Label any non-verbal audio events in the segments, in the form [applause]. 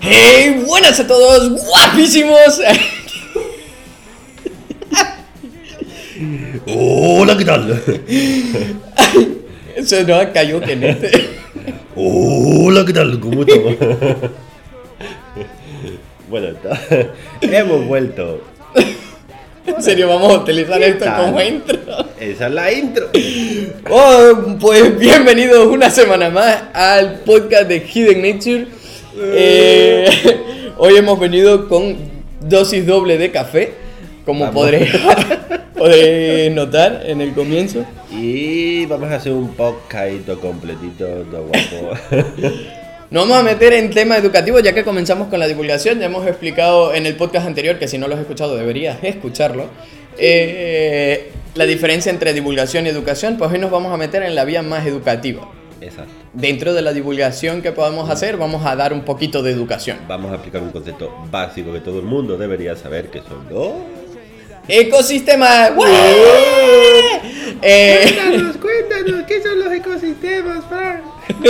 ¡Hey! Buenas a todos, guapísimos. Hola, ¿qué tal? Eso no cayó que este. Hola, ¿qué tal? ¿Cómo estamos? bueno, hemos vuelto. [laughs] En serio, vamos a utilizar ¿Qué esto como intro. Esa es la intro. [laughs] Oh, pues bienvenidos una semana más al podcast de Hidden Nature. Eh, [laughs] hoy hemos venido con dosis doble de café, como podréis, podréis notar en el comienzo. Y vamos a hacer un podcastito completito, todo guapo. Nos vamos a meter en tema educativo ya que comenzamos con la divulgación. Ya hemos explicado en el podcast anterior, que si no lo has escuchado deberías escucharlo, eh, la diferencia entre divulgación y educación. Pues hoy nos vamos a meter en la vía más educativa. Exacto. Dentro de la divulgación que podamos hacer, vamos a dar un poquito de educación. Vamos a aplicar un concepto básico que todo el mundo debería saber, que son los... Ecosistema. Eh, Cuéntanos, cuéntanos, ¿qué son los ecosistemas?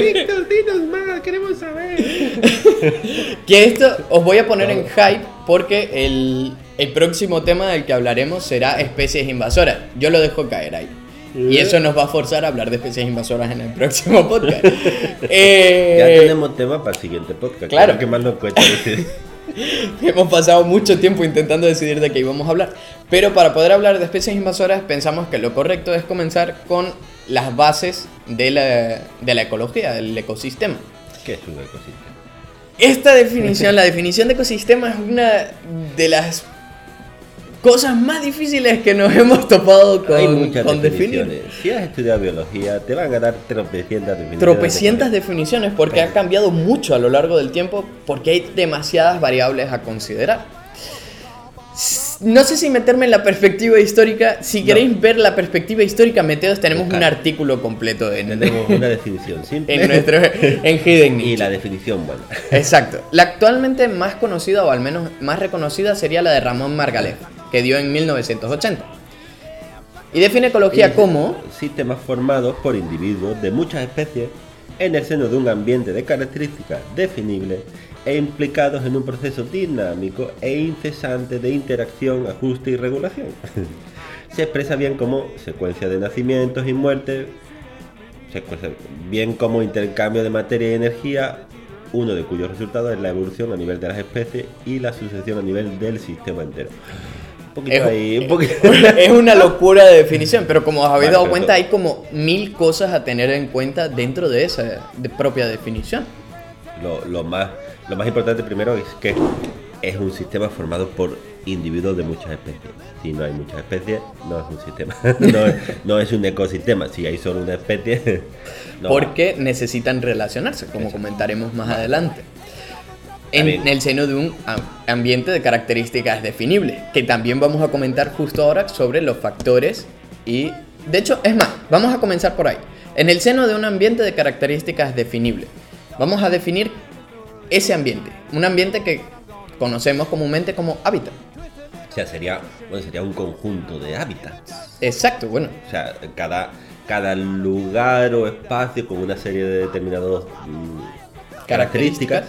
Víctor, dinos más, queremos saber. [laughs] que esto os voy a poner en hype porque el, el próximo tema del que hablaremos será especies invasoras. Yo lo dejo caer ahí. Y eso nos va a forzar a hablar de especies invasoras en el próximo podcast. [laughs] Eh, Ya tenemos tema para el siguiente podcast. claro. que más nos cuesta [laughs] decir. Hemos pasado mucho tiempo intentando decidir de qué íbamos a hablar. Pero para poder hablar de especies invasoras, pensamos que lo correcto es comenzar con las bases de la, de la ecología, del ecosistema. ¿Qué es un ecosistema? Esta definición, la definición de ecosistema es una de las cosas más difíciles que nos hemos topado con, Hay muchas con definiciones. definir. Si has estudiado biología, te van a dar tropecientas definiciones. Tropecientas de definiciones porque ha cambiado mucho a lo largo del tiempo porque hay demasiadas variables a considerar. No sé si meterme en la perspectiva histórica. Si No. queréis ver la perspectiva histórica, meteos, tenemos un artículo completo en, Tenemos una definición simple en nuestro en Hidden y la definición buena. Exacto. La actualmente más conocida, o al menos más reconocida, sería la de Ramón Margalef, que dio en 1980. Y define ecología Y- como... Sistemas formados por individuos de muchas especies en el seno de un ambiente de características definibles e implicados en un proceso dinámico e incesante de interacción, ajuste y regulación. [laughs] Se expresa bien como secuencia de nacimientos y muertes, se expresa bien como intercambio de materia y energía, uno de cuyos resultados es la evolución a nivel de las especies y la sucesión a nivel del sistema entero. Un Es, ahí, un [laughs] poquito. es una locura de definición, pero como os habéis Vale, dado cuenta, todo- hay como mil cosas a tener en cuenta dentro de esa de propia definición. Lo, lo más, lo más importante primero es que es un sistema formado por individuos de muchas especies. Si no hay muchas especies, no es un sistema. [laughs] No es, no es un ecosistema. Si hay solo una especie, [laughs] no. porque necesitan relacionarse, como comentaremos más adelante. En También. el seno de un am- ambiente de características definibles, que también vamos a comentar justo ahora sobre los factores y... De hecho, es más, vamos a comenzar por ahí. En el seno de un ambiente de características definibles, vamos a definir ese ambiente, un ambiente que conocemos comúnmente como hábitat. O sea, sería, bueno, sería un conjunto de hábitats. Exacto, bueno, O sea, cada, cada lugar o espacio con una serie de determinadas mm, características,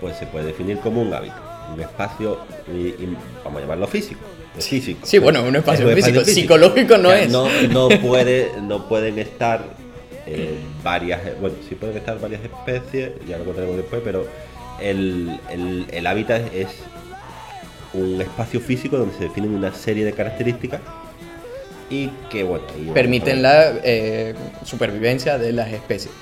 pues se puede definir como un hábitat. Un espacio, y- y vamos a llamarlo físico. es físico. Sí, bueno, un espacio Es físico. Psicológico no O sea, es. No, no puede, no pueden estar varias, bueno, sí pueden estar varias especies, ya lo contaremos después, pero el, el- el hábitat es un espacio físico donde se definen una serie de características y que, bueno, permiten la eh, supervivencia de las especies.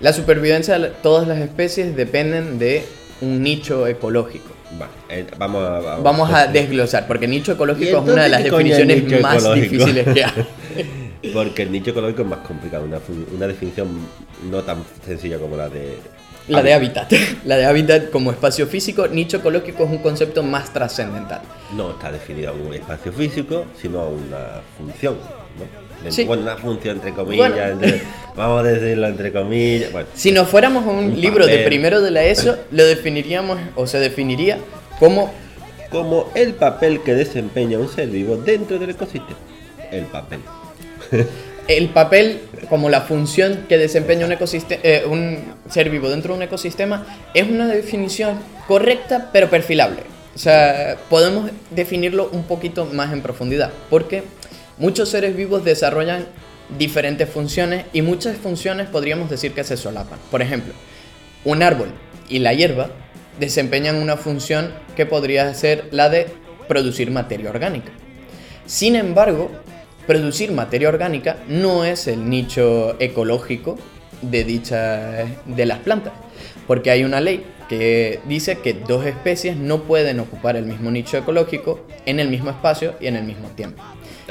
La supervivencia de todas las especies dependen de un nicho ecológico. Vale, eh, vamos a... Vamos, Vamos a desglosar, porque nicho ¿Y ecológico es una de las definiciones más ecológico? difíciles que hay. [laughs] Porque el nicho ecológico es más complicado, una, una definición no tan sencilla como la de... La de hábitat. [laughs] La de hábitat como espacio físico, nicho ecológico es un concepto más trascendental. No está definido a un espacio físico, sino a una función, ¿no? Sí. Bueno, una función entre comillas, Bueno. entre- [laughs] vamos a decirlo entre comillas. Bueno, Si nos fuéramos a un, Un libro de primero de la ESO, [laughs] lo definiríamos o se definiría como como el papel que desempeña un ser vivo dentro del ecosistema. El papel. [laughs] el papel, como la función que desempeña un, ecosistema, un ser vivo dentro de un ecosistema, es una definición correcta pero perfilable. O sea, podemos definirlo un poquito más en profundidad, porque muchos seres vivos desarrollan diferentes funciones y muchas funciones podríamos decir que se solapan. Por ejemplo, un árbol y la hierba desempeñan una función que podría ser la de producir materia orgánica. Sin embargo, producir materia orgánica no es el nicho ecológico de dicha de las plantas, porque hay una ley que dice que dos especies no pueden ocupar el mismo nicho ecológico en el mismo espacio y en el mismo tiempo.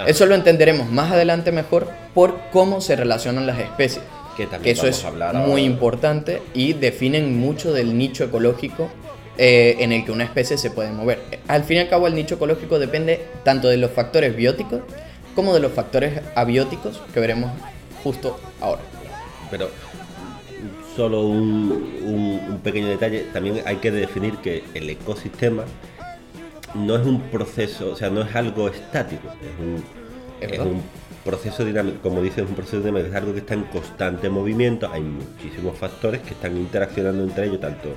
Eso lo entenderemos más adelante mejor por cómo se relacionan las especies. Que, eso es muy importante y definen mucho del nicho ecológico eh, en el que una especie se puede mover. Al fin y al cabo el nicho ecológico depende tanto de los factores bióticos como de los factores abióticos que veremos justo ahora. Pero solo un, pequeño detalle, también hay que definir que el ecosistema no es un proceso, o sea, no es algo estático, es un, proceso dinámico, como dices, es un proceso dinámico, es algo que está en constante movimiento, hay muchísimos factores que están interaccionando entre ellos, tanto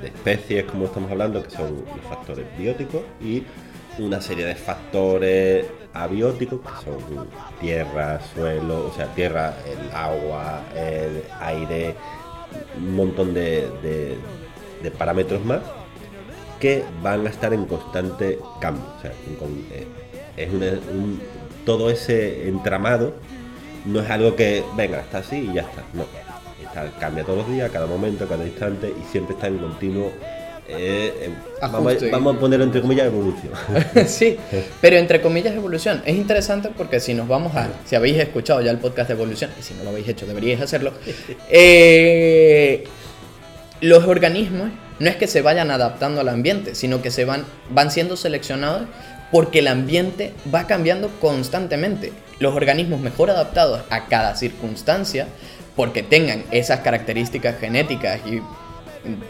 de especies como estamos hablando, que son los factores bióticos, y una serie de factores abióticos, que son tierra, suelo, o sea, tierra, el agua, el aire, un montón de, parámetros más que van a estar en constante cambio. O sea, eh, es todo ese entramado no es algo que, venga, está así y ya está. No, cambia todos los días, cada momento, cada instante y siempre está en continuo eh, vamos, vamos, a poner entre comillas evolución. [laughs] sí, pero entre comillas evolución. Es interesante porque si nos vamos a. Si habéis escuchado ya el podcast de evolución, y si no lo habéis hecho, deberíais hacerlo. [laughs] Eh, los organismos no es que se vayan adaptando al ambiente, sino que se van, van siendo seleccionados porque el ambiente va cambiando constantemente. Los organismos mejor adaptados a cada circunstancia, porque tengan esas características genéticas y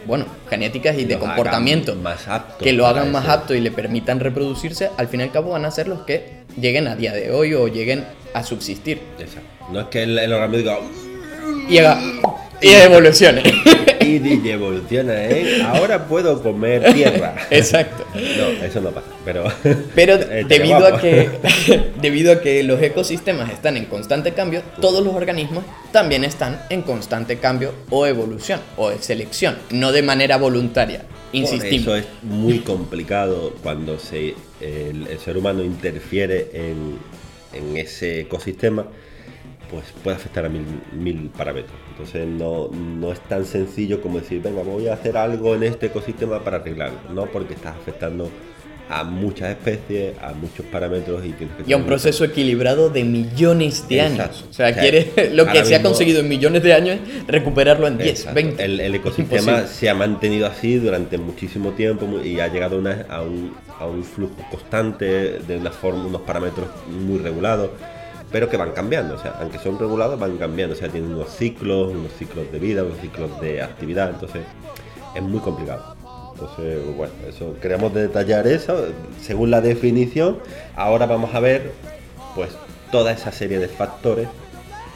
bueno, genéticas y de comportamiento más que lo hagan más apto y le permitan reproducirse, al fin y al cabo van a ser los que lleguen a día de hoy o lleguen a subsistir. No es que el, el organismo diga... Llega y evolucione. [laughs] y evoluciona, ¿eh? Ahora puedo comer tierra. [laughs] Exacto. No, eso no pasa, pero... [laughs] Pero [laughs] eh, debido a, que, debido a que los ecosistemas están en constante cambio, todos los organismos también están en constante cambio o evolución o selección, no de manera voluntaria. Insistimos. eso es muy complicado cuando se, el, ser humano interfiere en, en ese ecosistema pues puede afectar a mil, mil parámetros. Entonces no, no, es tan sencillo como decir, venga, voy a hacer algo en este ecosistema para arreglarlo, ¿no? Porque estás afectando a muchas especies, a muchos parámetros y tienes que... Y a un proceso equilibrado de millones de años. O sea, quiere lo que se ha conseguido en millones de años, recuperarlo en 10, 20. El, el ecosistema se ha mantenido así durante muchísimo tiempo y ha llegado a, un, a un flujo constante de una forma, unos parámetros muy regulados pero que van cambiando, o sea, aunque son regulados, van cambiando, o sea, tienen unos ciclos, unos ciclos de vida, unos ciclos de actividad, entonces es muy complicado. Entonces, bueno, eso queremos detallar eso según la definición. Ahora vamos a ver, pues, toda esa serie de factores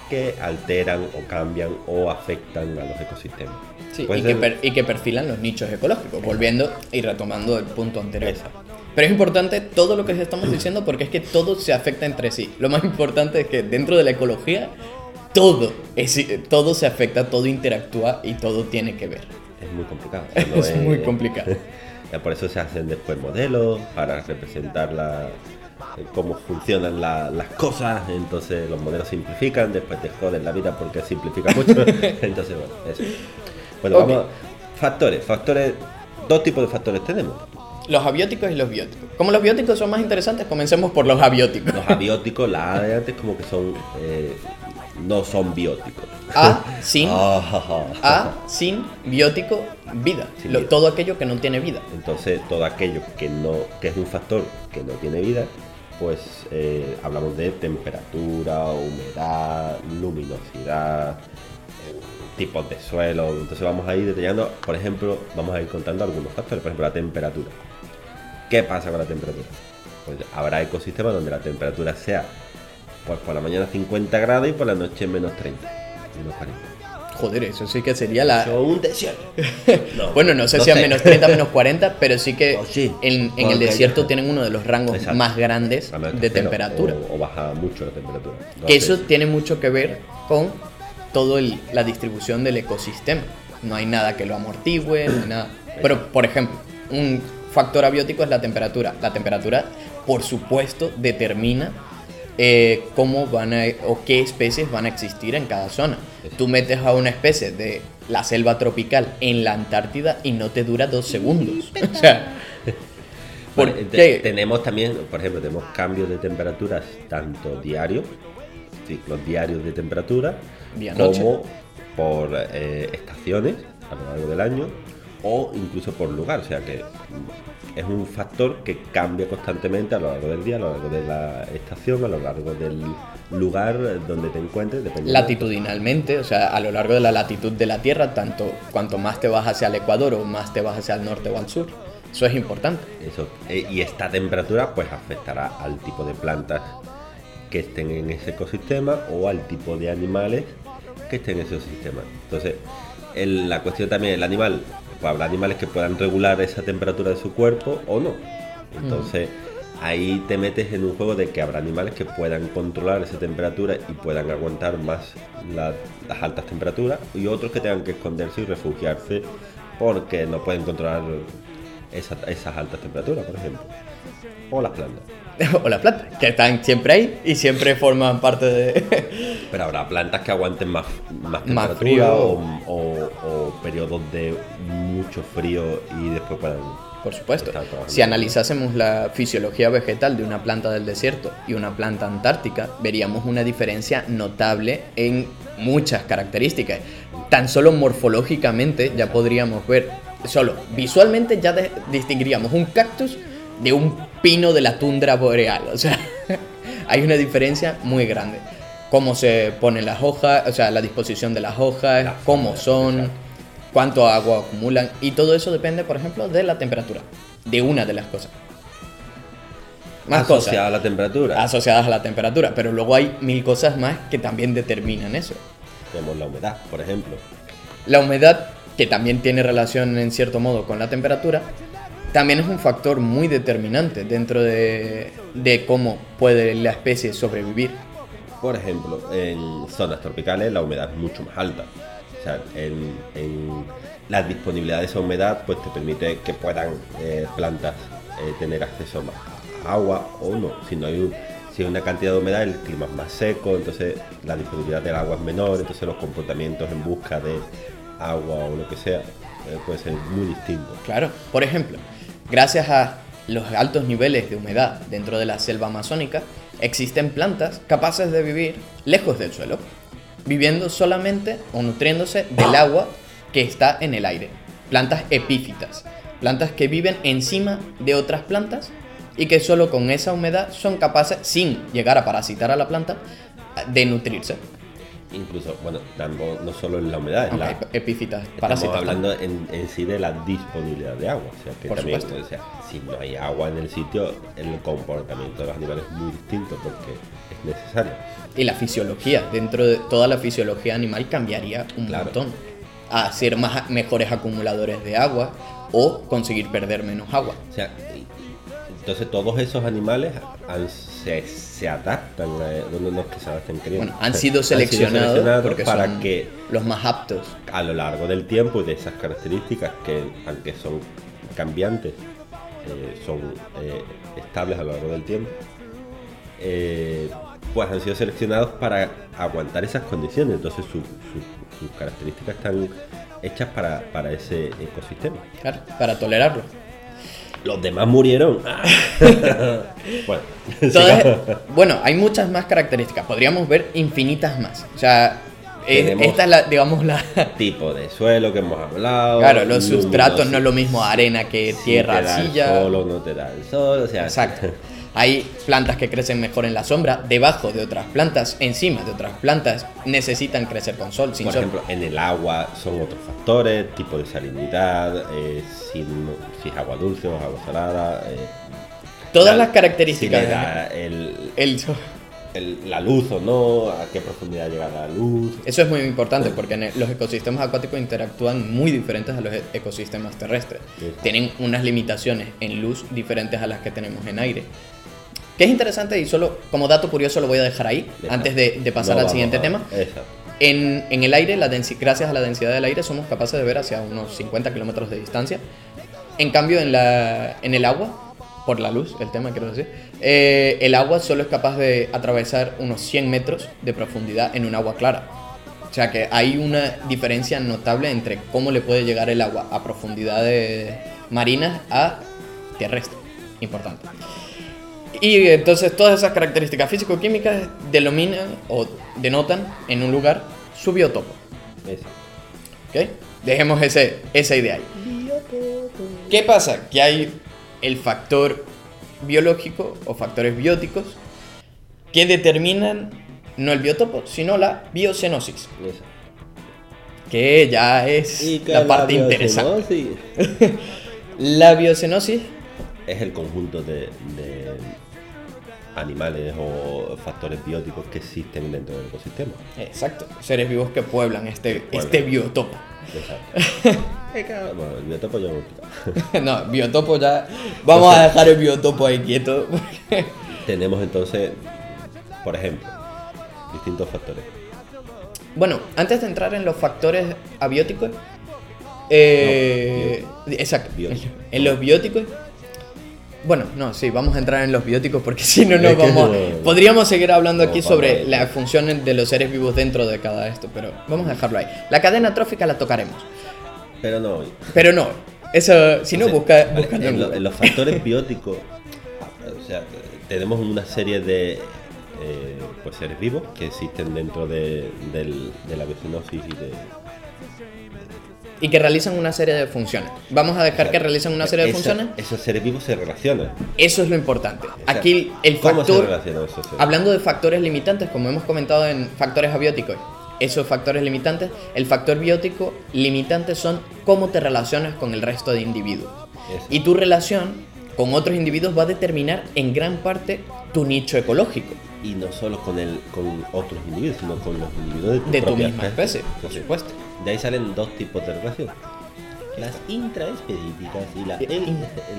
que alteran o cambian o afectan a los ecosistemas. Sí, y, que y, que perfilan los nichos ecológicos, volviendo y retomando el punto anterior. Pero es importante todo lo que estamos diciendo porque es que todo se afecta entre sí. Lo más importante es que dentro de la ecología todo, es, todo se afecta, todo interactúa y todo tiene que ver. Es muy complicado. [laughs] es, muy complicado. [laughs] Por eso se hacen después modelos para representar la, cómo funcionan las cosas. Entonces los modelos simplifican, después te joden la vida porque simplifica mucho. [laughs] Entonces, bueno, eso. Bueno, vamos. Factores, factores. Dos tipos de factores tenemos los abióticos y los bióticos. Como los bióticos son más interesantes, comencemos por los abióticos. Los abióticos, la A de antes como que son eh, no son bióticos. A [laughs] sin ah, A sin biótico vida. Todo aquello que no tiene vida. Entonces todo aquello que no que es un factor que no tiene vida, pues eh, hablamos de temperatura, humedad, luminosidad, tipos de suelo. Entonces vamos a ir detallando, por ejemplo, vamos a ir contando algunos factores, por ejemplo la temperatura. ¿Qué pasa con la temperatura? Pues habrá ecosistemas donde la temperatura sea Pues por la mañana 50 grados y por la noche menos 30, menos 40. Joder, eso sí que sería la... Eso es un desierto. [laughs] No, bueno, no sé no si a menos 30, menos 40, pero sí que Oh, sí. en, el desierto tienen uno de los rangos Exacto. más grandes de temperatura. O, o baja mucho la temperatura. No Que eso tiene mucho que ver con toda la distribución del ecosistema. No hay nada que lo amortigüe, no hay nada. Pero, por ejemplo, un factor abiótico es la temperatura. La temperatura, por supuesto, determina eh, cómo van a o qué especies van a existir en cada zona. Tú metes a una especie de la selva tropical en la Antártida y no te dura dos segundos. [laughs] O sea, tenemos también, por ejemplo, tenemos cambios de temperaturas tanto diarios, ciclos diarios de temperatura. Como por eh, estaciones a lo largo del año o incluso por lugar. O sea que mm, es un factor que cambia constantemente a lo largo del día, a lo largo de la estación, a lo largo del lugar donde te encuentres. latitudinalmente, o sea, a lo largo de la latitud de la Tierra, tanto cuanto más te vas hacia el Ecuador o más te vas hacia el norte o al sur. Eso es importante. Eso, eh, y esta temperatura pues afectará al tipo de plantas que estén en ese ecosistema o al tipo de animales que estén en ese ecosistema. Entonces, el- la cuestión también, el animal, pues habrá animales que puedan regular esa temperatura de su cuerpo o no. Entonces, ahí te metes en un juego de que habrá animales que puedan controlar esa temperatura y puedan aguantar más la- las altas temperaturas y otros que tengan que esconderse y refugiarse porque no pueden controlar esa- esas altas temperaturas, por ejemplo. O las plantas. [laughs] o las plantas, que están siempre ahí y siempre forman parte de... [laughs] Pero habrá plantas que aguanten más, más Más frío. o, o- o periodos de mucho frío y después puedan... Por supuesto. Si analizásemos la fisiología vegetal de una planta del desierto y una planta antártica, veríamos una diferencia notable en muchas características. Tan solo morfológicamente ya podríamos ver, solo visualmente ya distinguiríamos un cactus de un pino de la tundra boreal. O sea, [laughs] hay una diferencia muy grande. Cómo se ponen las hojas, o sea, la disposición de las hojas, La cómo son, exacto. cuánto agua acumulan y todo eso depende, por ejemplo, de la temperatura, de una de las cosas. Más asociada a cosas la temperatura. asociadas a la temperatura, pero luego hay mil cosas más que también determinan eso. Tenemos la humedad, por ejemplo. La humedad, que también tiene relación en cierto modo con la temperatura, también es un factor muy determinante dentro de, de cómo puede la especie sobrevivir. Por ejemplo, en zonas tropicales la humedad es mucho más alta. O sea, en, en la disponibilidad de esa humedad pues te permite que puedan eh, plantas eh, tener acceso más a agua o no. Si no hay un- si hay una cantidad de humedad, el clima es más seco, entonces la disponibilidad del agua es menor, entonces los comportamientos en busca de agua o lo que sea eh, puede ser muy distintos. Claro, por ejemplo, gracias a los altos niveles de humedad dentro de la selva amazónica, existen plantas capaces de vivir lejos del suelo, viviendo solamente o nutriéndose del agua que está en el aire. Plantas epífitas, plantas que viven encima de otras plantas y que solo con esa humedad son capaces, sin llegar a parasitar a la planta, de nutrirse. Incluso, bueno, tampoco- no solo en la humedad, en Aunque la, epífitas, Estamos parásitas. hablando en, en sí de la disponibilidad de agua. O sea, que Por también, supuesto. o sea, si no hay agua en el sitio, el comportamiento de los animales es muy distinto porque es necesario. Y la fisiología, dentro de toda la fisiología animal cambiaría un Claro. montón. A ser más, mejores acumuladores de agua o conseguir perder menos agua. O sea, entonces todos esos animales han- se, se adaptan, a, no, no, no es que se adapten. Bueno, han sido seleccionados, seleccionados porque para son que los más aptos. a lo largo del tiempo y de esas características que aunque son cambiantes, eh, son eh, estables a lo largo del tiempo, eh, pues han sido seleccionados para aguantar esas condiciones. Entonces su- su- sus características están hechas para, para ese ecosistema. Claro, para tolerarlo. Los demás murieron. [laughs] bueno, Todas- sigamos. bueno, hay muchas más características. Podríamos ver infinitas más. O sea, es- Tenemos- esta es la, digamos, la. [laughs] tipo de suelo que hemos hablado. Claro, los sustratos no es lo mismo arena que si tierra, te da el sol no te da el sol, o sea, Exacto. [laughs] Hay plantas que crecen mejor en la sombra, debajo de otras plantas, encima de otras plantas, necesitan crecer con sol, sin Por sol. ejemplo, en el agua son otros factores, tipo de salinidad, eh, si, es agua dulce o es agua salada. eh, Todas la- las características si le de- da el, El sol. el- la luz o no, a qué profundidad llega la luz. Eso es muy importante porque en el- los ecosistemas acuáticos interactúan muy diferentes a los e- ecosistemas terrestres. Sí. Tienen unas limitaciones en luz diferentes a las que tenemos en aire. Que es interesante y solo como dato curioso lo voy a dejar ahí antes de, de pasar No al siguiente tema. En, en el aire, la gracias a la densidad del aire, somos capaces de ver hacia unos 50 kilómetros de distancia. En cambio, en, la, en el agua, por la luz, el tema quiero decir, eh, el agua solo es capaz de atravesar unos 100 metros de profundidad en un agua clara. O sea que hay una diferencia notable entre cómo le puede llegar el agua a profundidades marinas a terrestre. Importante. Y entonces todas esas características físico-químicas denominan o denotan en un lugar su biotopo. Dejemos ese, esa idea ahí. ¿Qué pasa? Que hay el factor biológico o factores bióticos que determinan no el biotopo, sino la biocenosis, que ya es la parte interesante. [laughs] La biocenosis Es el conjunto de, de animales o factores bióticos que existen dentro del ecosistema. Exacto, seres vivos que pueblan este, este biotopo. Exacto. [laughs] Bueno, el biotopo ya lo [laughs] no, biotopo ya. Vamos a dejar el biotopo ahí quieto. [laughs] Tenemos entonces, por ejemplo, distintos factores. bueno, antes de entrar en los factores abióticos. eh, exacto. En los bióticos. Bueno, no, sí, vamos a entrar en los bióticos porque [laughs] si no, no vamos. Podríamos seguir hablando aquí sobre las funciones de los seres vivos dentro de cada esto, pero vamos a dejarlo ahí. La cadena trófica la tocaremos. Pero no hoy. Pero no, eso, si no, O sea, busca, vale, busca en en, lo- Google. en los factores [laughs] bióticos, o sea, tenemos una serie de eh, pues seres vivos que existen dentro de, del- de la biocenosis y de, Y que realizan una serie de funciones. Vamos a dejar que realicen una serie de esa- funciones. Esos seres vivos se relacionan. Eso es lo importante. Aquí el ¿Cómo se factor, relacionan esos seres? hablando de factores limitantes, como hemos comentado en factores abióticos, esos factores limitantes, el factor biótico limitante son cómo te relacionas con el resto de individuos. Eso. Y tu relación con otros individuos va a determinar en gran parte tu nicho ecológico. Y no solo con, el, con otros individuos, sino con los individuos de tu, De tu misma especie, por Entonces, supuesto. De ahí salen dos tipos de relación. Las intraespecíficas y, la- Y,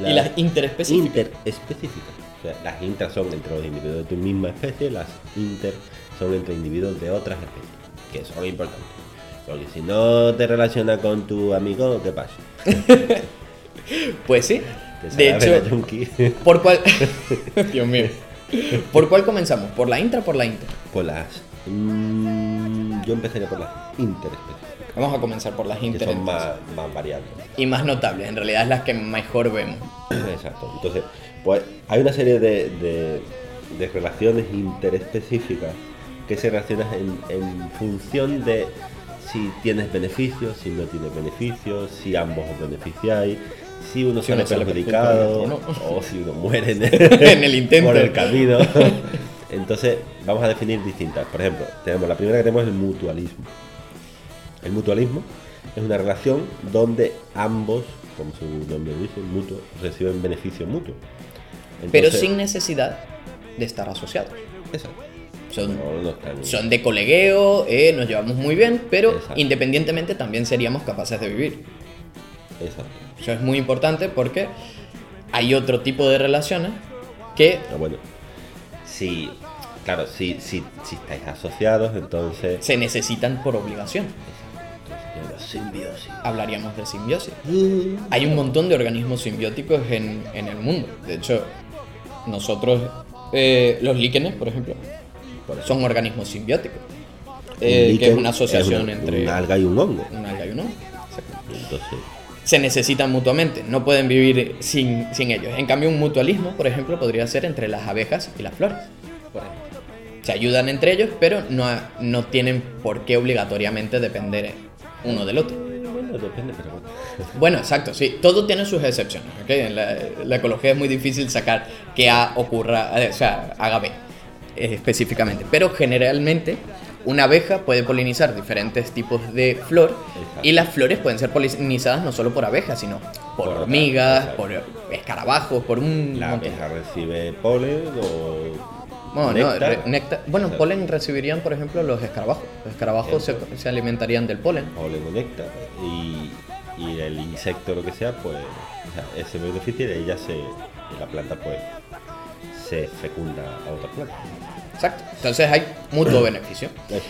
la- y las interespecíficas. interespecíficas. O sea, las intras son entre los individuos de tu misma especie, las inter son entre individuos de otras especies, que son importantes. Porque si no te relaciona con tu amigo, ¿qué pasa? [laughs] Pues sí. De hecho. [laughs] ¿por cuál? [laughs] Dios mío. ¿Por cuál comenzamos? ¿Por la intra o por la inter? Por las. mm, yo empezaría por las interespecíficas, Vamos a comenzar por las que inter. son más, más variables. y más notables, en realidad es las que mejor vemos. Exacto. Entonces, pues hay una serie de, de- de relaciones interespecíficas que se relacionan en, en función de si tienes beneficios, si no tienes beneficios, si ambos os beneficiáis, si uno Si sale sale perjudicado o si uno muere en [laughs] En el intento. por el camino. [laughs] Entonces, vamos a definir distintas. Por ejemplo, tenemos la primera que tenemos es el mutualismo. El mutualismo es una relación donde ambos, como su nombre dice, mutuo, reciben beneficio mutuo. Pero Entonces- sin necesidad de estar asociados. Exacto. Son, No, no están- son de colegueo, eh, nos llevamos muy bien, pero Exacto. independientemente también seríamos capaces de vivir. Exacto. Eso es muy importante porque hay otro tipo de relaciones que Ah, bueno, si, claro, si, si, si estáis asociados, entonces... se necesitan por obligación. Simbiosis. Hablaríamos de simbiosis. Hay un montón de organismos simbióticos en, en el mundo. De hecho, nosotros, eh, los líquenes, por ejemplo, son organismos simbióticos. Eh, que es una asociación una- entre Un alga y un hongo. un alga y un hongo. Entonces, Se necesitan mutuamente, no pueden vivir sin, sin ellos. En cambio, un mutualismo, por ejemplo, podría ser entre las abejas y las flores. por ejemplo. Se ayudan entre ellos, pero no, no tienen por qué obligatoriamente depender uno del otro. bueno, depende, pero bueno. [laughs] Bueno, exacto, sí. Todo tiene sus excepciones. ¿ok? En la, la ecología es muy difícil sacar que A ocurra, eh, o sea, haga B eh, específicamente. Pero generalmente una abeja puede polinizar diferentes tipos de flor Exacto. y las flores pueden ser polinizadas no solo por abejas, sino por, hormigas, por escarabajos, por un La montón. abeja recibe polen o Bueno, no, re- néctar- bueno, polen recibirían, por ejemplo, los escarabajos. Los escarabajos se, se alimentarían del polen. polen o néctar y, y el insecto lo que sea pues o sea, ese beneficio y ella se la planta pues se fecunda a otra planta Exacto. Entonces hay mutuo [clears throat] beneficio. Eso.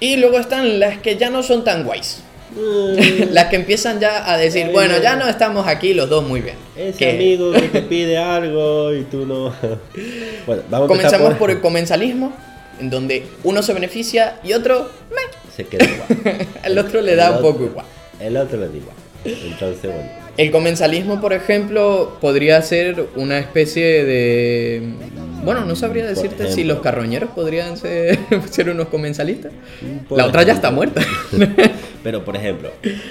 Y luego están las que ya no son tan guays. [laughs] las que empiezan ya a decir, Ay, bueno, no. ya no estamos aquí los dos muy bien. ese Que amigo que te [laughs] pide algo y tú no [laughs] bueno vamos Comenzamos por el comensalismo, en donde uno se beneficia y otro, meh, se queda igual el otro le da El un otro- poco igual. el otro le da igual entonces bueno El comensalismo, por ejemplo, podría ser una especie de... Bueno, no sabría Por decirte si los carroñeros podrían ser, ser unos comensalistas. Por La otra ya está muerta. Pero, por ejemplo,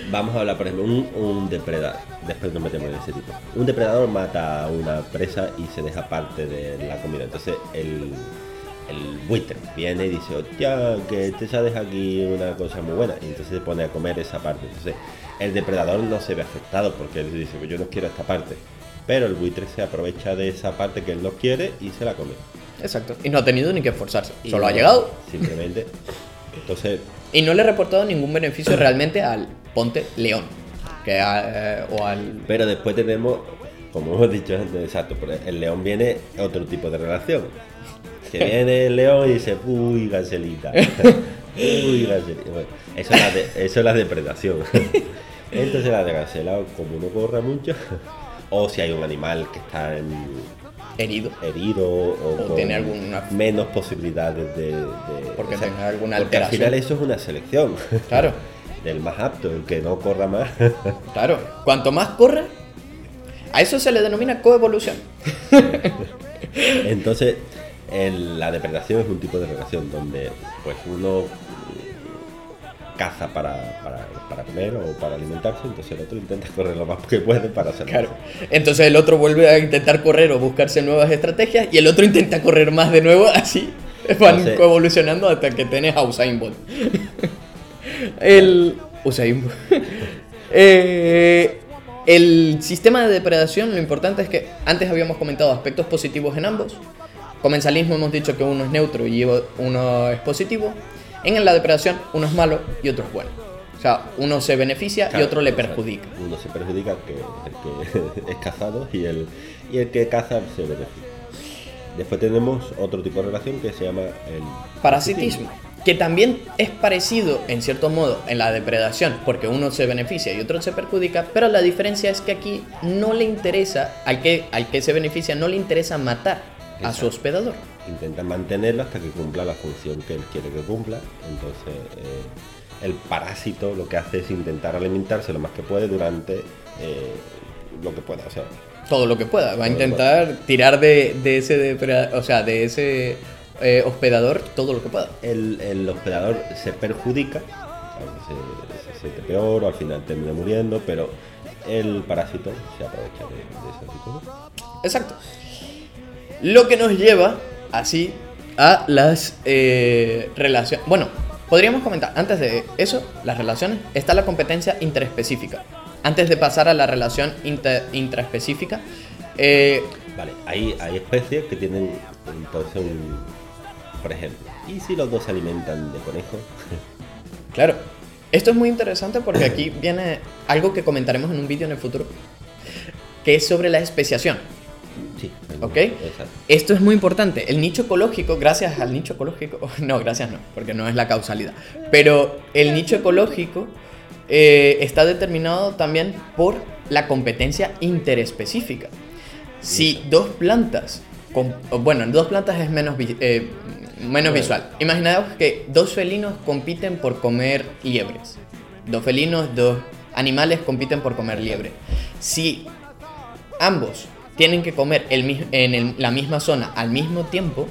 vamos a hablar, por ejemplo, un, un depredador. Después nos metemos en ese tipo. Un depredador mata a una presa y se deja parte de la comida. Entonces, el, el buitre viene y dice, hostia, que te sabes aquí una cosa muy buena. Y entonces se pone a comer esa parte. Entonces, el depredador no se ve afectado porque él dice, pues yo no quiero esta parte. Pero el buitre se aprovecha de esa parte que él no quiere y se la come. Exacto. Y no ha tenido ni que esforzarse. Y Solo ha llegado. Simplemente. [laughs] Entonces, Y no le he reportado ningún beneficio [clears throat] realmente al ponte león. Que a- eh, o al... Pero después tenemos, como hemos dicho antes, exacto, pero el león viene otro tipo de relación. Que [laughs] viene el león y dice, uy, ganselita. [laughs] uy, ganselita. Bueno, eso, es la de- eso es la depredación. [laughs] Entonces la de gansela, como no corra mucho, o si hay un animal que está en- herido. herido o, tiene alguna- menos posibilidades de... de- Porque o sea, tenga alguna porque al alteración. final eso es una selección. Claro, [laughs] Del más apto, el que no corra más. [laughs] claro. Cuanto más corre, a eso se le denomina coevolución. [laughs] Entonces, el- la depredación es un tipo de relación donde pues uno mm, caza para, para, para comer o para alimentarse, entonces el otro intenta [laughs] correr lo más que puede para hacerlo. Claro. Entonces el otro vuelve a intentar correr o buscarse nuevas estrategias y el otro intenta correr más de nuevo, [laughs] así van Entonces- evolucionando hasta que tenés a Usain Bolt. [laughs] el Usain Bolt. Eh, el sistema de depredación, lo importante es que antes habíamos comentado aspectos positivos en ambos. Comensalismo hemos dicho que uno es neutro y uno es positivo. En la depredación uno es malo y otro es bueno. Sea, uno se beneficia y Claro, otro le exacto. perjudica. Uno se perjudica que el que [laughs] es cazado y el, y el que caza se beneficia. Después tenemos otro tipo de relación que se llama el Parasitismo, que también es parecido en cierto modo en la depredación, porque uno se beneficia y otro se perjudica, pero la diferencia es que aquí no le interesa, al que, al que se beneficia no le interesa matar a su Exacto. hospedador. Intenta mantenerlo hasta que cumpla la función que él quiere que cumpla. Entonces, eh, el parásito lo que hace es intentar alimentarse lo más que puede durante eh, lo que pueda. O sea, Todo lo que pueda, va a intentar tirar de, de ese o sea, de ese eh, hospedador todo lo que pueda. el, el hospedador se perjudica, a veces se, se siente peor o al final termina muriendo, pero el parásito se aprovecha de, de esa situación. Exacto. Lo que nos lleva así a las relaciones. Bueno, podríamos comentar, antes de eso, las relaciones, está la competencia interespecífica. Antes de pasar a la relación inter- intraespecífica, eh, Vale, hay, hay especies que tienen entonces un. Por ejemplo, ¿y si los dos se alimentan de conejos? [laughs] claro, esto es muy interesante porque aquí viene algo que comentaremos en un vídeo en el futuro, que es sobre la especiación. Sí. ¿Ok? Exacto. Esto es muy importante. El nicho ecológico, gracias al nicho ecológico, [laughs] no, gracias no, porque no es la causalidad, pero el nicho ecológico eh, está determinado también por la competencia interespecífica. Si dos plantas, o bueno, dos plantas es menos, eh, menos visual. Imaginaos que dos felinos compiten por comer liebres. Dos felinos, dos animales compiten por comer liebre. Si ambos tienen que comer en la misma zona al mismo tiempo,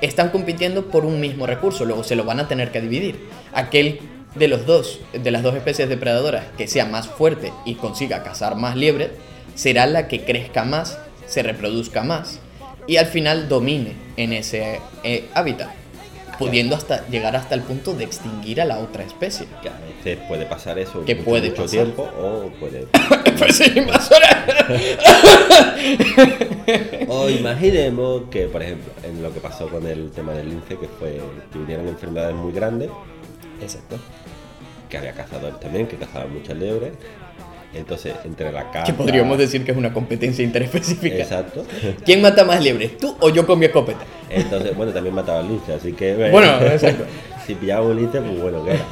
están compitiendo por un mismo recurso, luego se lo van a tener que dividir. Aquel de los dos, de las dos especies depredadoras que sea más fuerte y consiga cazar más liebres, será la que crezca más, se reproduzca más y al final domine en ese eh, hábitat. Pudiendo hasta llegar hasta el punto de extinguir a la otra especie. Que a veces puede pasar eso Que mucho, puede mucho pasar. tiempo o puede... [laughs] pues sí, o imaginemos que, por ejemplo, en lo que pasó con el tema del lince, que fue que vinieron enfermedades muy grandes, Exacto. que había cazadores también, que cazaban muchas liebres. Entonces, entre la caza... Que podríamos decir que es una competencia interespecífica. Exacto. ¿Quién mata más liebres, tú o yo con mi escopeta? Entonces, bueno, también mataba al lince, así que... Bueno, exacto. [laughs] si pillaba un lince, pues bueno, ¿qué era?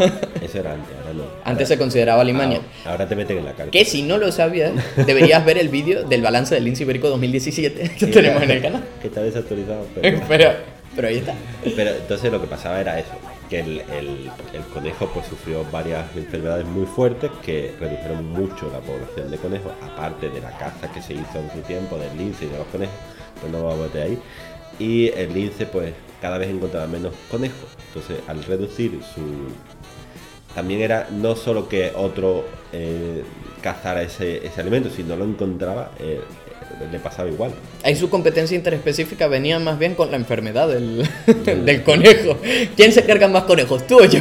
Eso era antes, ahora no. Antes se consideraba Alemania. Ahora, ahora te meten en la cárcel. Que si no lo sabías, deberías ver el vídeo del balance del lince ibérico 2017 que [laughs] tenemos en el canal. Que está desactualizado, pero... Pero, pero ahí está. Pero entonces lo que pasaba era eso, que el, el- el conejo pues sufrió varias enfermedades muy fuertes que redujeron mucho la población de conejos, aparte de la caza que se hizo en su tiempo del lince y de los conejos, pues no vamos a meter ahí. Y el lince pues cada vez encontraba menos conejos. Entonces al reducir su... También era no solo que otro eh, cazara ese, ese alimento, si no lo encontraba, eh, le pasaba igual. Ahí su competencia interespecífica venía más bien con la enfermedad del, [laughs] del conejo. ¿Quién se carga más conejos, tú o yo?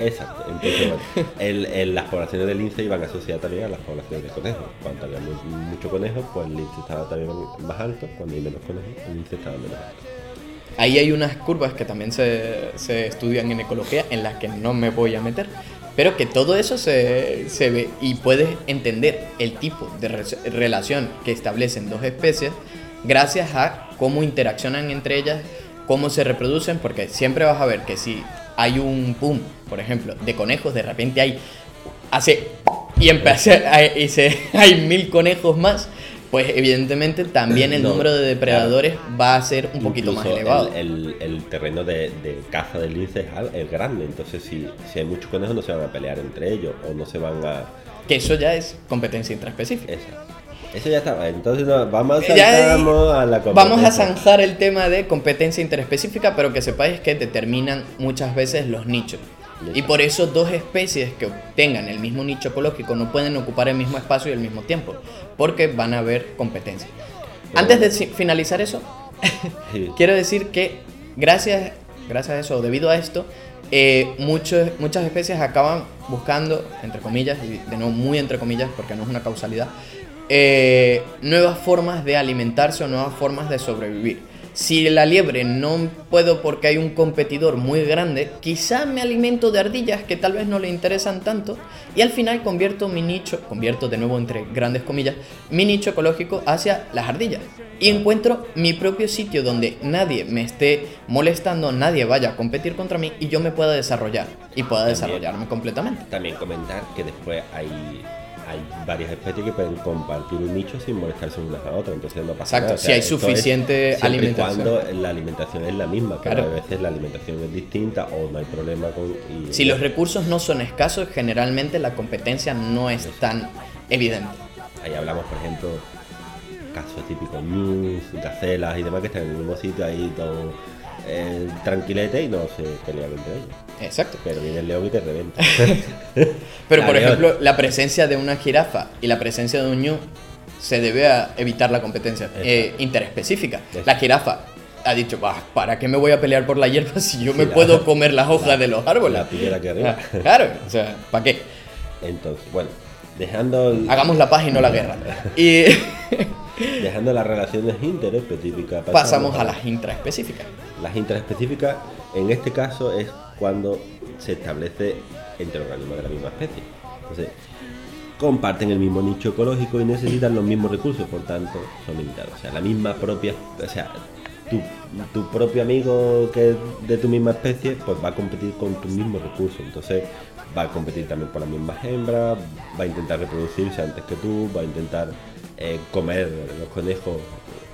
Exacto, entonces bueno, el- el- las poblaciones de lince iban asociadas también a las poblaciones de conejos. Cuando había mu- mucho conejo, pues el lince estaba también más alto, cuando hay menos conejos, el lince estaba menos alto. Ahí hay unas curvas que también se, se estudian en ecología, en las que no me voy a meter, pero que todo eso se, se ve y puedes entender el tipo de re- relación que establecen dos especies gracias a cómo interaccionan entre ellas, cómo se reproducen, porque siempre vas a ver que si hay un boom, por ejemplo, de conejos, de repente hay, hace, y empecé, hay, y se- [laughs] hay mil conejos más, pues evidentemente también el No, número de depredadores va a ser un poquito más elevado. El, el- el terreno de, de caza del lince es, grande, entonces si, si hay muchos conejos no se van a pelear entre ellos o no se van a... Que eso ya es competencia intraespecífica. Esa. Eso ya estaba, entonces no, vamos a Ya, saltamos a la Vamos a zanjar el tema de competencia interespecífica, pero que sepáis que determinan muchas veces los nichos. Y por eso dos especies que tengan el mismo nicho ecológico no pueden ocupar el mismo espacio y al mismo tiempo, porque van a haber competencia. Antes de finalizar eso, [laughs] quiero decir que gracias, gracias a eso, debido a esto, eh, muchos- muchas especies acaban buscando, entre comillas, y de nuevo muy entre comillas, porque no es una causalidad, eh, nuevas formas de alimentarse o nuevas formas de sobrevivir. Si la liebre no puedo porque hay un competidor muy grande, quizá me alimento de ardillas que tal vez no le interesan tanto y al final convierto mi nicho, convierto de nuevo entre grandes comillas, mi nicho ecológico hacia las ardillas. Y encuentro mi propio sitio donde nadie me esté molestando, nadie vaya a competir contra mí y yo me pueda desarrollar y pueda También. desarrollarme completamente. También comentar que después hay, hay varias especies que pueden compartir un nicho sin molestarse unas a otras, entonces no pasa Exacto, nada. O si sea, hay esto es suficiente y alimentación. cuando la alimentación es la misma, pero Claro. a veces la alimentación es distinta o no hay problema con... y- Si los recursos no son escasos, generalmente la competencia no es tan evidente. Ahí hablamos, por ejemplo, casos típicos, ñus, gacelas y demás que están en el mismo sitio ahí todo eh, tranquilete y no se pelean entre ellos. Exacto. Pero viene el león y te reventa. [laughs] Pero La por león. ejemplo, la presencia de una jirafa y la presencia de un ñu se debe a evitar la competencia eh, interespecífica. Exacto. La jirafa ha dicho, "Bah, ¿para qué me voy a pelear por la hierba si yo me la- puedo [laughs] comer las hojas de los árboles? la piedra aquí arriba. Ah, Claro, o sea, ¿para qué? Entonces, bueno, dejando, el- Hagamos la paz y no la guerra. [laughs] Y dejando las relaciones interespecíficas, pasamos a las intraespecíficas. Las intraespecíficas, en este caso, es cuando se establece entre organismos de la misma especie. Entonces, comparten el mismo nicho ecológico y necesitan los mismos recursos, por tanto, son limitados. O sea, la misma propia, o sea, tu, tu propio amigo que es de tu misma especie, pues va a competir con tus mismos recursos. Entonces, va a competir también por las mismas hembras, va a intentar reproducirse antes que tú, va a intentar eh, comer los conejos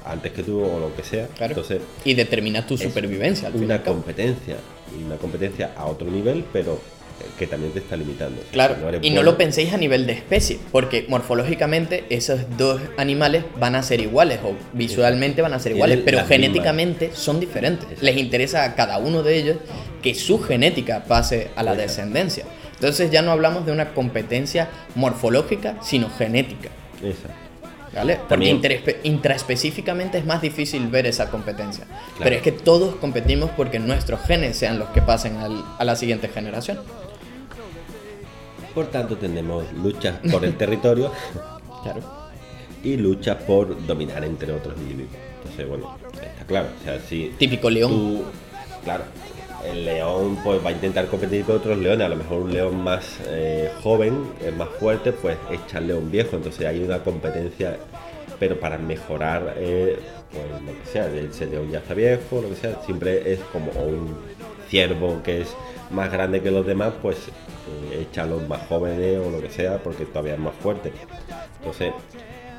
antes que tú o lo que sea. Claro. Entonces, y determina tu supervivencia. Al una competencia y una competencia a otro nivel pero eh, que también te está limitando O sea, Claro, y no lo penséis a nivel de especie, porque morfológicamente esos dos animales van a ser iguales o visualmente van a ser Tienen iguales, pero mismas. genéticamente son diferentes. Exacto. Les interesa a cada uno de ellos que su genética pase a la Exacto. descendencia. Entonces ya no hablamos de una competencia morfológica, sino genética. Exacto. ¿Vale? Porque También- intraespecíficamente es más difícil ver esa competencia. Claro. Pero es que todos competimos porque nuestros genes sean los que pasen al- a la siguiente generación. Por tanto, tenemos luchas por el territorio [laughs] Claro. y luchas por dominar entre otros individuos. Entonces, bueno, está claro. O sea, si Típico león. tú, claro, el león pues va a intentar competir con otros leones. A lo mejor un león más eh, joven, eh, más fuerte, pues echa al león viejo. Entonces hay una competencia, pero para mejorar, eh, pues lo que sea, ese león ya está viejo, lo que sea, siempre es como un ciervo que es más grande que los demás, pues eh, echa a los más jóvenes o lo que sea, porque todavía es más fuerte. Entonces,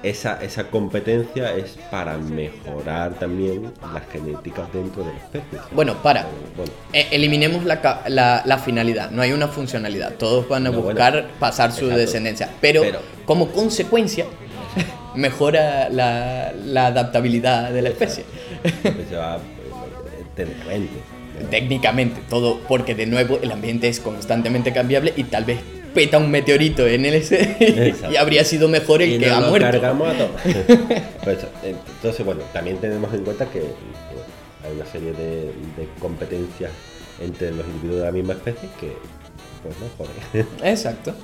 esa, esa competencia es para mejorar también las genéticas dentro de la especie. Bueno, para. Eh, Bueno, E- eliminemos la, la- la finalidad, no hay una funcionalidad. Todos van a No, buscar bueno, pasar su exacto. descendencia. Pero, Pero- como consecuencia, [laughs] mejora la, la adaptabilidad de la especie. se va eh, técnicamente. Técnicamente, todo, porque de nuevo el ambiente es constantemente cambiable y tal vez peta un meteorito en el [laughs] ese y habría sido mejor el Y que nos ha lo muerto. cargamos a [laughs] todos. Pues entonces, bueno, también tenemos en cuenta que, que hay una serie de, de competencias entre los individuos de la misma especie que, pues no joder. [laughs] Exacto.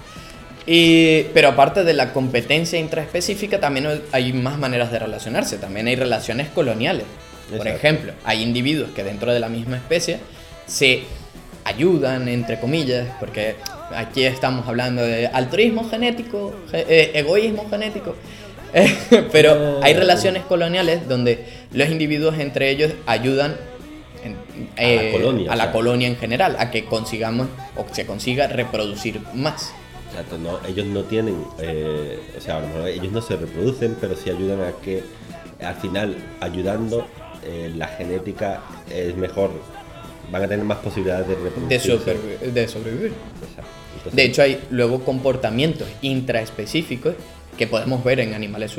Y, pero aparte de la competencia intraespecífica, también hay más maneras de relacionarse. También hay relaciones coloniales. Por Exacto. ejemplo, hay individuos que dentro de la misma especie se ayudan, entre comillas, porque aquí estamos hablando de altruismo genético, ge- eh, egoísmo genético. [laughs] pero hay relaciones coloniales donde los individuos entre ellos ayudan en- A la eh, colonia, a la colonia en general, a que consigamos o que se consiga reproducir más. Exacto, no, ellos no tienen, eh, o sea, a lo mejor ellos no se reproducen, pero sí ayudan a que al final, ayudando, eh, la genética es mejor, van a tener más posibilidades de de, reproducirse. supervi- de sobrevivir. Exacto. De hecho, hay luego comportamientos intraespecíficos que podemos ver en animales,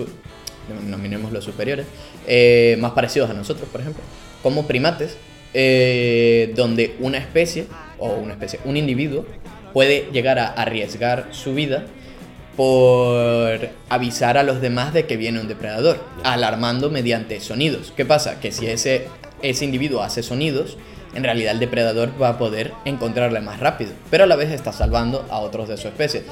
nominemos los superiores, eh, más parecidos a nosotros, por ejemplo, como primates, eh, donde una especie, o una especie, un individuo, puede llegar a arriesgar su vida por avisar a los demás de que viene un depredador, alarmando mediante sonidos. ¿Qué pasa? Que si ese, ese individuo hace sonidos, en realidad el depredador va a poder encontrarle más rápido, pero a la vez está salvando a otros de su especie.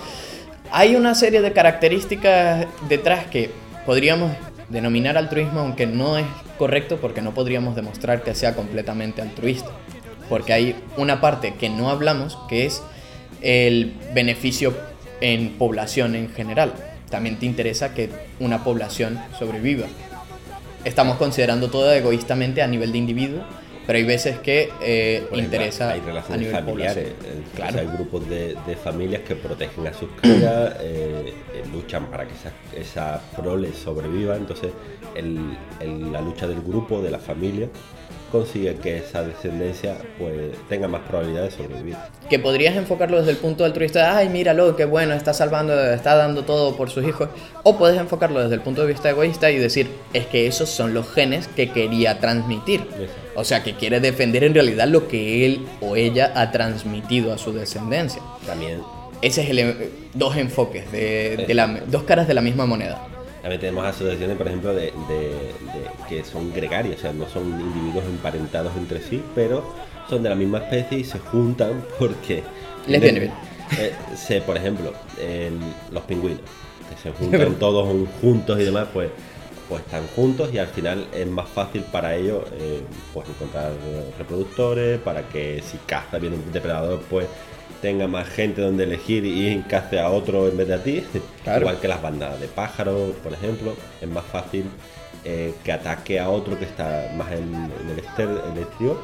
Hay una serie de características detrás que podríamos denominar altruismo, aunque no es correcto porque no podríamos demostrar que sea completamente altruista. Porque hay una parte que no hablamos, que es el beneficio en población en general. También te interesa que una población sobreviva. Estamos considerando todo egoístamente a nivel de individuo, pero hay veces que eh, ejemplo, interesa hay a relaciones nivel familiares, eh, Claro. hay grupos de, de familias que protegen a sus crías, eh, eh, luchan para que esa, esa prole sobreviva, entonces el- el- la lucha del grupo, de la familia, consigue que esa descendencia pues tenga más probabilidades de sobrevivir. que podrías enfocarlo desde el punto altruista, ay, míralo, qué bueno, está salvando, está dando todo por sus hijos, o puedes enfocarlo desde el punto de vista egoísta y decir, es que esos son los genes que quería transmitir. O sea, que quiere defender en realidad lo que él o ella ha transmitido a su descendencia. También, Ese es el eh, dos enfoques, de, de la, dos caras de la misma moneda. También tenemos asociaciones, por ejemplo, de, de- de- que son gregarias, o sea, no son individuos emparentados entre sí, pero son de la misma especie y se juntan porque... Les viene bien. Eh, se, por ejemplo, el- los pingüinos, que se [laughs] juntan todos un- juntos y demás, pues, pues están juntos y al final es más fácil para ellos eh, pues encontrar reproductores, para que si caza viene un depredador, pues tenga más gente donde elegir y cace a otro en vez de a ti. [laughs] Claro. Igual que las bandadas de pájaros, por ejemplo, es más fácil eh, que ataque a otro que está más en, en el, exter- en el exterior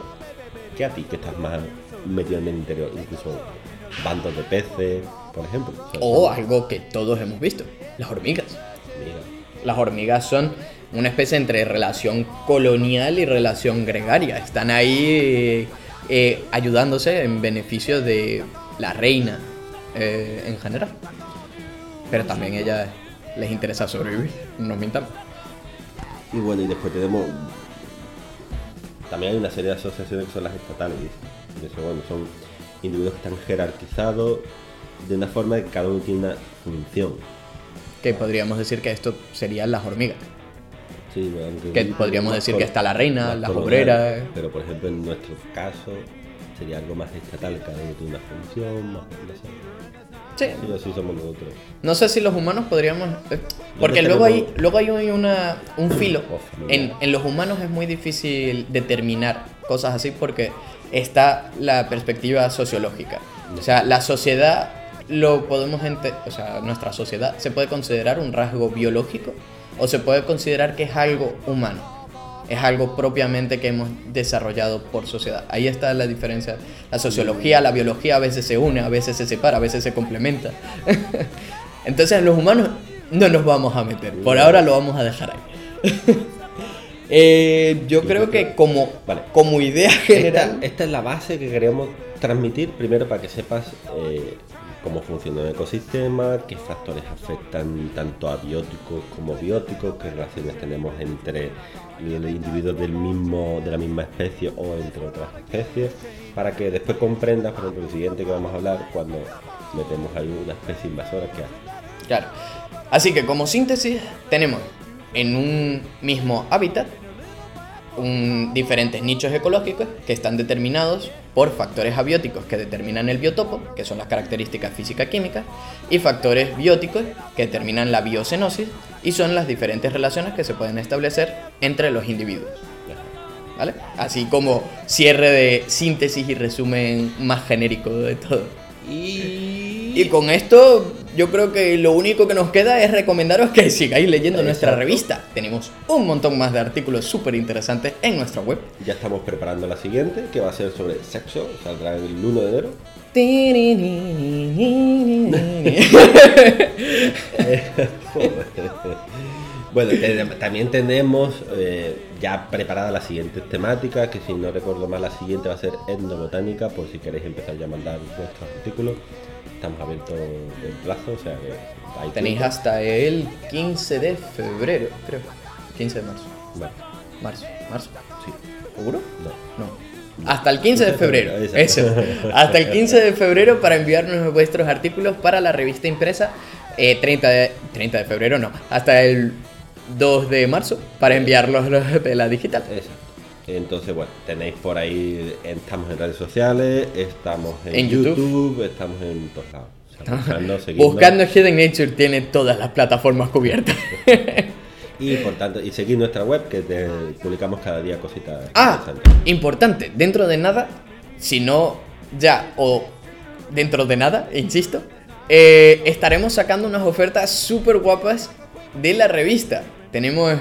que a ti, que estás más metido en el interior. Incluso bandos de peces, por ejemplo. O algo que todos hemos visto, las hormigas. mira, Las hormigas son una especie entre relación colonial y relación gregaria. Están ahí eh, ayudándose en beneficio de la reina eh, en general. Pero también a ellas les interesa sobrevivir, no mintamos. Y bueno, y después tenemos. También hay una serie de asociaciones que son las estatales. y eso, bueno, son individuos que están jerarquizados de una forma que cada uno tiene una función. Que podríamos decir que esto serían las hormigas. Sí, Que podríamos decir que está la reina, las obreras. Pero por ejemplo, en nuestro caso, sería algo más estatal, cada uno tiene una función, más. Sé. Sí. Sí, así somos nosotros. No sé si los humanos podríamos... eh, Porque luego hay, luego hay una, un filo. En, en los humanos es muy difícil determinar cosas así porque está la perspectiva sociológica. O sea, la sociedad lo podemos ente- o sea, nuestra sociedad se puede considerar un rasgo biológico o se puede considerar que es algo humano. Es algo propiamente que hemos desarrollado por sociedad. Ahí está la diferencia. La sociología, la biología a veces se une, a veces se separa, a veces se complementa. [laughs] Entonces los humanos no nos vamos a meter. Por ahora lo vamos a dejar ahí. [laughs] Eh, yo creo que como, Vale. como idea Esta, general... esta es la base que queríamos transmitir, primero para que sepas eh, cómo funciona el ecosistema, qué factores afectan tanto a bióticos como bióticos, qué relaciones tenemos entre los individuos del mismo, de la misma especie o entre otras especies, para que después comprendas, por ejemplo, el siguiente que vamos a hablar, cuando metemos ahí una especie invasora que hace. Claro. Así que como síntesis tenemos en un mismo hábitat un- diferentes nichos ecológicos que están determinados por factores abióticos que determinan el biotopo, que son las características física-químicas, y factores bióticos que determinan la biocenosis y son las diferentes relaciones que se pueden establecer entre los individuos. ¿Vale? Así como cierre de síntesis y resumen más genérico de todo. Y con esto, yo creo que lo único que nos queda es recomendaros que sigáis leyendo nuestra revista. Tenemos un montón más de artículos súper interesantes en nuestra web. Ya estamos preparando la siguiente, que va a ser sobre sexo, saldrá el 1 de enero. [laughs] Bueno, te- también tenemos eh, ya preparada la siguiente temática, que si no recuerdo mal, la siguiente va a ser etnobotánica, por si queréis empezar ya a mandar vuestros artículos. Estamos abiertos del plazo, o sea que hay Tenéis tiempo. hasta el 15 de febrero, creo. 15 de marzo. Vale, Marzo, marzo. sí. ¿Seguro? No. No. Hasta el 15 de [laughs] febrero. Eso. Hasta el 15 de febrero para enviarnos vuestros artículos para la revista impresa. eh, 30, de, 30 de febrero, no. Hasta el 2 de marzo para enviarlos los de la digital. Exacto. Entonces, bueno, tenéis por ahí, estamos en redes sociales, estamos en, En YouTube. YouTube, estamos en todos lados. O sea, buscando, [laughs] seguidnos. Buscando Hidden Nature tiene todas las plataformas cubiertas. [laughs] Y por tanto, y seguid nuestra web que te publicamos cada día cositas Ah, importante, dentro de nada, si no ya o dentro de nada, insisto, eh, estaremos sacando unas ofertas súper guapas de la revista. Tenemos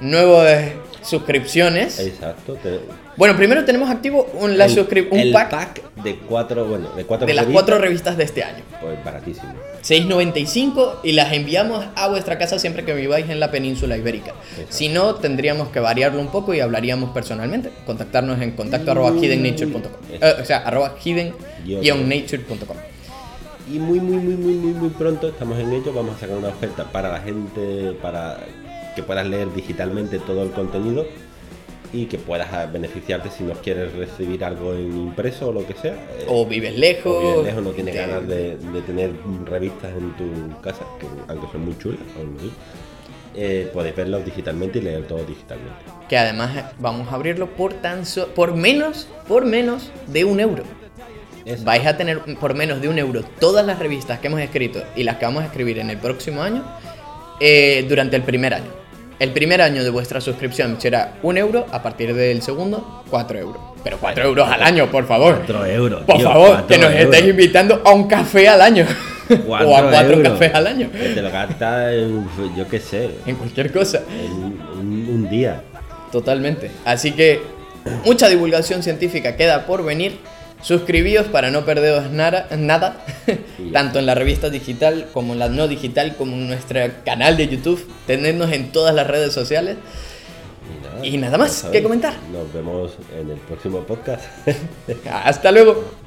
nuevas suscripciones. Exacto. te- Bueno, primero tenemos activo un, la el- suscri- un el pack, de cuatro, bueno, de cuatro de las cuatro revistas de este año. Pues baratísimo. 6.95 y las enviamos a vuestra casa siempre que viváis en la península ibérica. Si no, tendríamos que variarlo un poco y hablaríamos personalmente. Contactarnos en contacto arroba hiddennature.com. Eh, o sea, arroba hidden-nature.com. Y muy, muy, muy, muy, muy, muy pronto estamos en ello. Vamos a sacar una oferta para la gente, para que puedas leer digitalmente todo el contenido y que puedas ah, beneficiarte si no quieres recibir algo en impreso o lo que sea. eh, O vives lejos. o vives lejos, no tienes te- ganas de, de tener revistas en tu casa, que aunque son muy chulas, aún así, eh, puedes verlos digitalmente y leer todo digitalmente. Que además vamos a abrirlo por tan so- por menos, por menos de un euro. Eso. Vais a tener por menos de un euro todas las revistas que hemos escrito y las que vamos a escribir en el próximo año eh, durante el primer año. El primer año de vuestra suscripción será un euro, a partir del segundo, cuatro euros. Pero cuatro euros al año, por favor. 4 euros. Por tío, favor, que nos euros. estéis invitando a un café al año. [laughs] o a Cuatro euros. cafés al año. Que te lo gastas en, yo qué sé, En cualquier cosa. en un, un día. Totalmente. Así que mucha divulgación científica queda por venir. Suscribíos para no perderos nada, [laughs] nada tanto en la revista digital como en la no digital, como en nuestro canal de YouTube. Tenernos en todas las redes sociales. Y nada, Y nada más que comentar. Nos vemos en el próximo podcast. [laughs] Hasta luego.